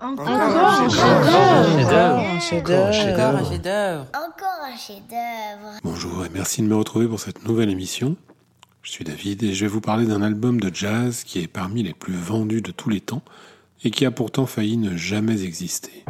Encore un chef-d'œuvre. Encore un chef-d'œuvre. Bonjour et merci de me retrouver pour cette nouvelle émission. Je suis David et je vais vous parler d'un album de jazz qui est parmi les plus vendus de tous les temps et qui a pourtant failli ne jamais exister.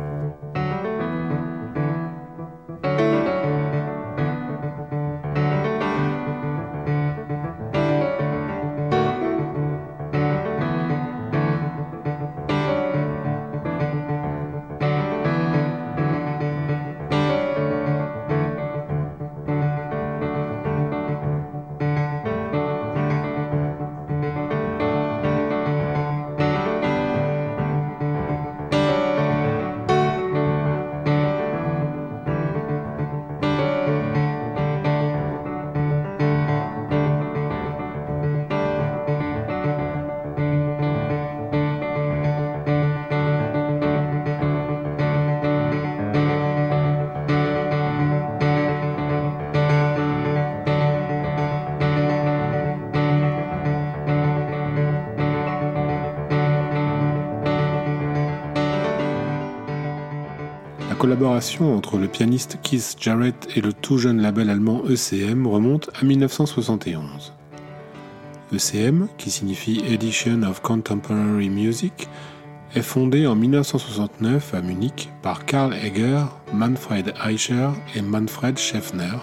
Collaboration entre le pianiste Keith Jarrett et le tout jeune label allemand ECM remonte à 1971. ECM, qui signifie Edition of Contemporary Music, est fondé en 1969 à Munich par Karl Egger, Manfred Eicher et Manfred Scheffner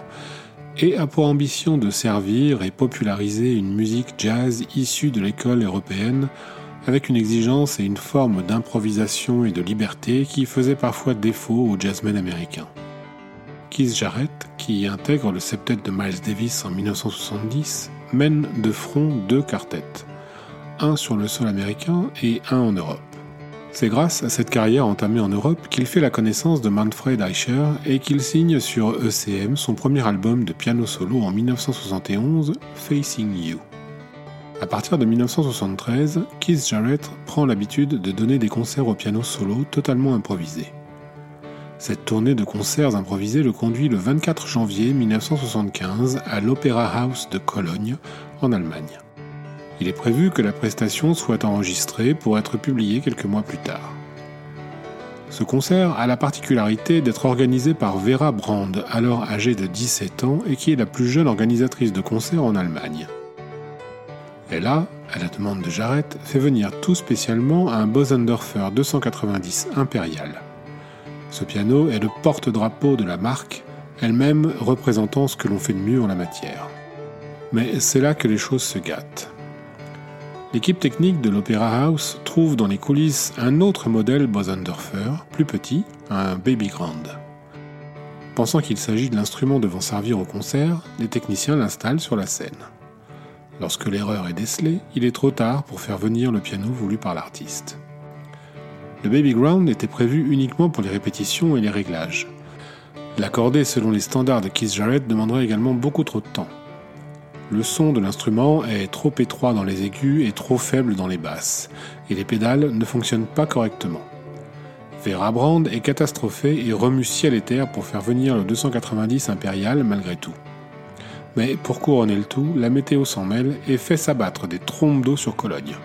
et a pour ambition de servir et populariser une musique jazz issue de l'école européenne avec une exigence et une forme d'improvisation et de liberté qui faisait parfois défaut aux jazzmen américains. Keith Jarrett, qui intègre le septet de Miles Davis en 1970, mène de front deux quartets, un sur le sol américain et un en Europe. C'est grâce à cette carrière entamée en Europe qu'il fait la connaissance de Manfred Eicher et qu'il signe sur ECM son premier album de piano solo en 1971, Facing You. À partir de 1973, Keith Jarrett prend l'habitude de donner des concerts au piano solo totalement improvisés. Cette tournée de concerts improvisés le conduit le 24 janvier 1975 à l'Opera House de Cologne, en Allemagne. Il est prévu que la prestation soit enregistrée pour être publiée quelques mois plus tard. Ce concert a la particularité d'être organisé par Vera Brand, alors âgée de 17 ans et qui est la plus jeune organisatrice de concerts en Allemagne. Elle a, à la demande de Jarrett, fait venir tout spécialement un Bosendorfer 290 impérial. Ce piano est le porte-drapeau de la marque, elle-même représentant ce que l'on fait de mieux en la matière. Mais c'est là que les choses se gâtent. L'équipe technique de l'Opera House trouve dans les coulisses un autre modèle Bosendorfer, plus petit, un Baby Grand. Pensant qu'il s'agit de l'instrument devant servir au concert, les techniciens l'installent sur la scène. Lorsque l'erreur est décelée, il est trop tard pour faire venir le piano voulu par l'artiste. Le Baby Ground était prévu uniquement pour les répétitions et les réglages. L'accorder selon les standards de Keith Jarrett demanderait également beaucoup trop de temps. Le son de l'instrument est trop étroit dans les aigus et trop faible dans les basses, et les pédales ne fonctionnent pas correctement. Vera Brand est catastrophé et remue ciel et terre pour faire venir le 290 impérial malgré tout. Mais pour couronner le tout, la météo s'en mêle et fait s'abattre des trombes d'eau sur Cologne.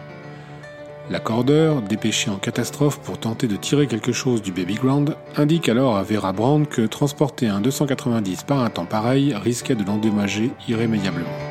L'accordeur, dépêché en catastrophe pour tenter de tirer quelque chose du Baby Ground, indique alors à Vera Brand que transporter un 290 par un temps pareil risquait de l'endommager irrémédiablement.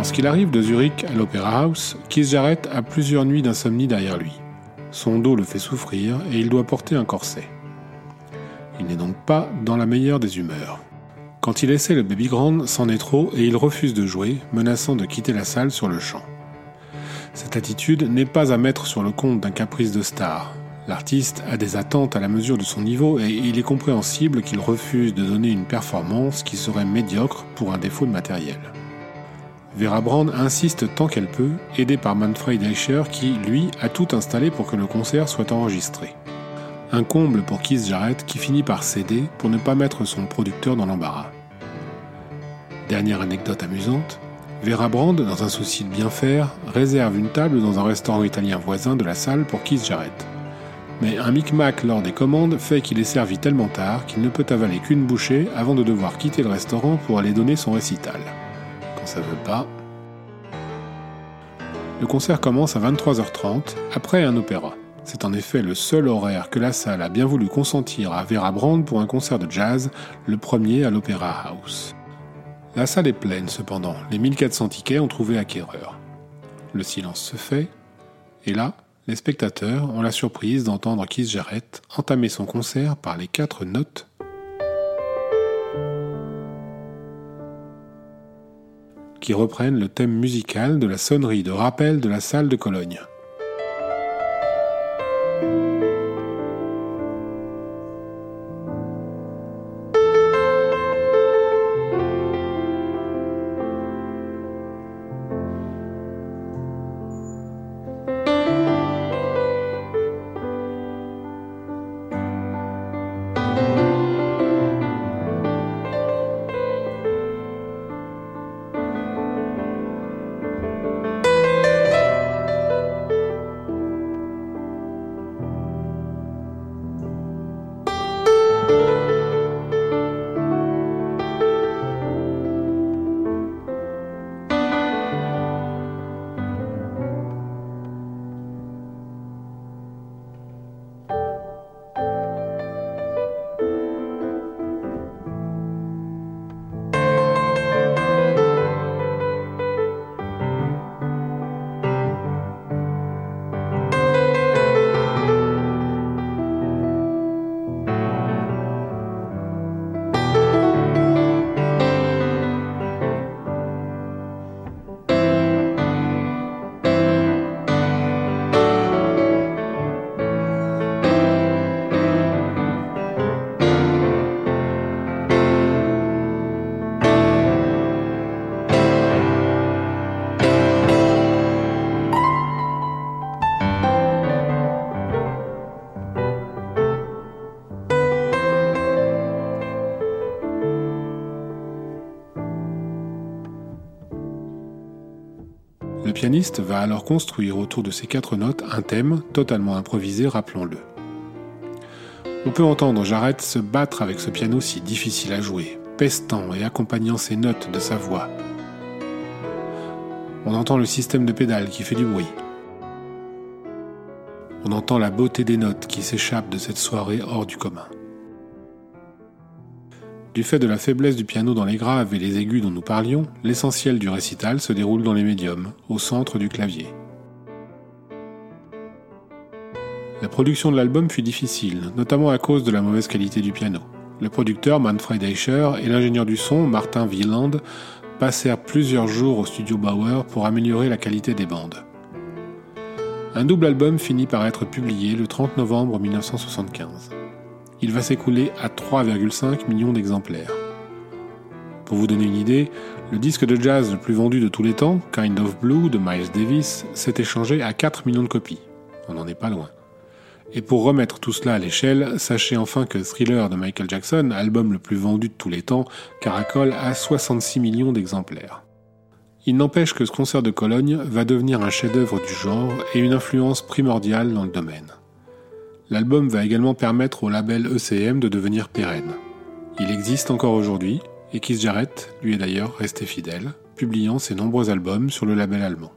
Lorsqu'il arrive de Zurich à l'Opéra House, Keith Jarrett a plusieurs nuits d'insomnie derrière lui. Son dos le fait souffrir et il doit porter un corset. Il n'est donc pas dans la meilleure des humeurs. Quand il essaie le baby grand, c'en est trop et il refuse de jouer, menaçant de quitter la salle sur le champ. Cette attitude n'est pas à mettre sur le compte d'un caprice de star. L'artiste a des attentes à la mesure de son niveau et il est compréhensible qu'il refuse de donner une performance qui serait médiocre pour un défaut de matériel. Vera Brand insiste tant qu'elle peut, aidée par Manfred Eicher qui, lui, a tout installé pour que le concert soit enregistré. Un comble pour Keith Jarrett qui finit par céder pour ne pas mettre son producteur dans l'embarras. Dernière anecdote amusante, Vera Brand, dans un souci de bien faire, réserve une table dans un restaurant italien voisin de la salle pour Keith Jarrett. Mais un micmac lors des commandes fait qu'il est servi tellement tard qu'il ne peut avaler qu'une bouchée avant de devoir quitter le restaurant pour aller donner son récital ça veut pas. Le concert commence à 23h30, après un opéra. C'est en effet le seul horaire que la salle a bien voulu consentir à Vera Brand pour un concert de jazz, le premier à l'Opéra House. La salle est pleine cependant, les 1400 tickets ont trouvé acquéreur. Le silence se fait, et là, les spectateurs ont la surprise d'entendre Keith Jarrett entamer son concert par les quatre notes qui reprennent le thème musical de la sonnerie de rappel de la salle de Cologne. Pianiste va alors construire autour de ces quatre notes un thème totalement improvisé, rappelons-le. On peut entendre Jarrett se battre avec ce piano si difficile à jouer, pestant et accompagnant ses notes de sa voix. On entend le système de pédales qui fait du bruit. On entend la beauté des notes qui s'échappent de cette soirée hors du commun. Du fait de la faiblesse du piano dans les graves et les aigus dont nous parlions, l'essentiel du récital se déroule dans les médiums, au centre du clavier. La production de l'album fut difficile, notamment à cause de la mauvaise qualité du piano. Le producteur Manfred Eicher et l'ingénieur du son Martin Wieland passèrent plusieurs jours au studio Bauer pour améliorer la qualité des bandes. Un double album finit par être publié le 30 novembre 1975 il va s'écouler à 3,5 millions d'exemplaires. Pour vous donner une idée, le disque de jazz le plus vendu de tous les temps, Kind of Blue de Miles Davis, s'est échangé à 4 millions de copies. On n'en est pas loin. Et pour remettre tout cela à l'échelle, sachez enfin que Thriller de Michael Jackson, album le plus vendu de tous les temps, caracole à 66 millions d'exemplaires. Il n'empêche que ce concert de Cologne va devenir un chef-d'œuvre du genre et une influence primordiale dans le domaine. L'album va également permettre au label ECM de devenir pérenne. Il existe encore aujourd'hui, et Keith Jarrett lui est d'ailleurs resté fidèle, publiant ses nombreux albums sur le label allemand.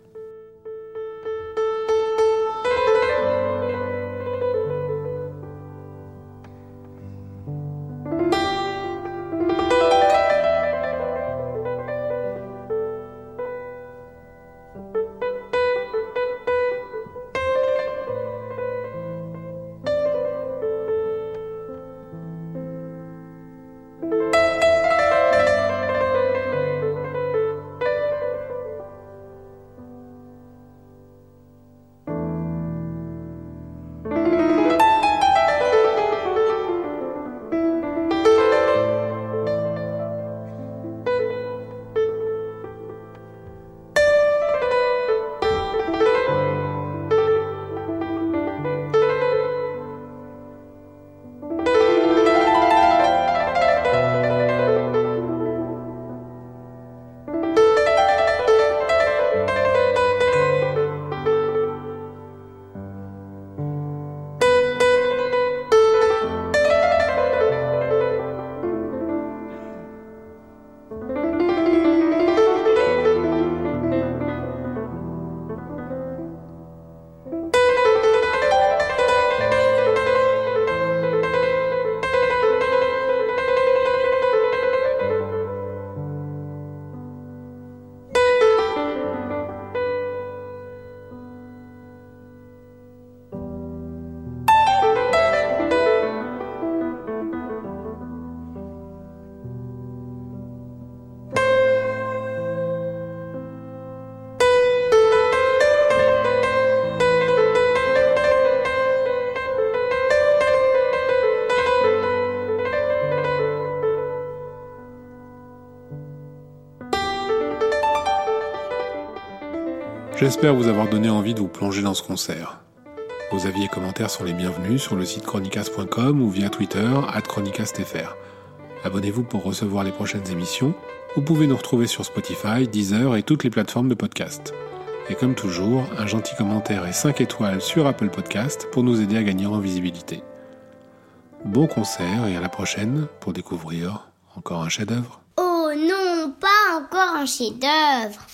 J'espère vous avoir donné envie de vous plonger dans ce concert. Vos avis et commentaires sont les bienvenus sur le site chronicast.com ou via Twitter chronicastfr. Abonnez-vous pour recevoir les prochaines émissions. Vous pouvez nous retrouver sur Spotify, Deezer et toutes les plateformes de podcast. Et comme toujours, un gentil commentaire et 5 étoiles sur Apple Podcast pour nous aider à gagner en visibilité. Bon concert et à la prochaine pour découvrir encore un chef-d'œuvre. Oh non, pas encore un chef-d'œuvre.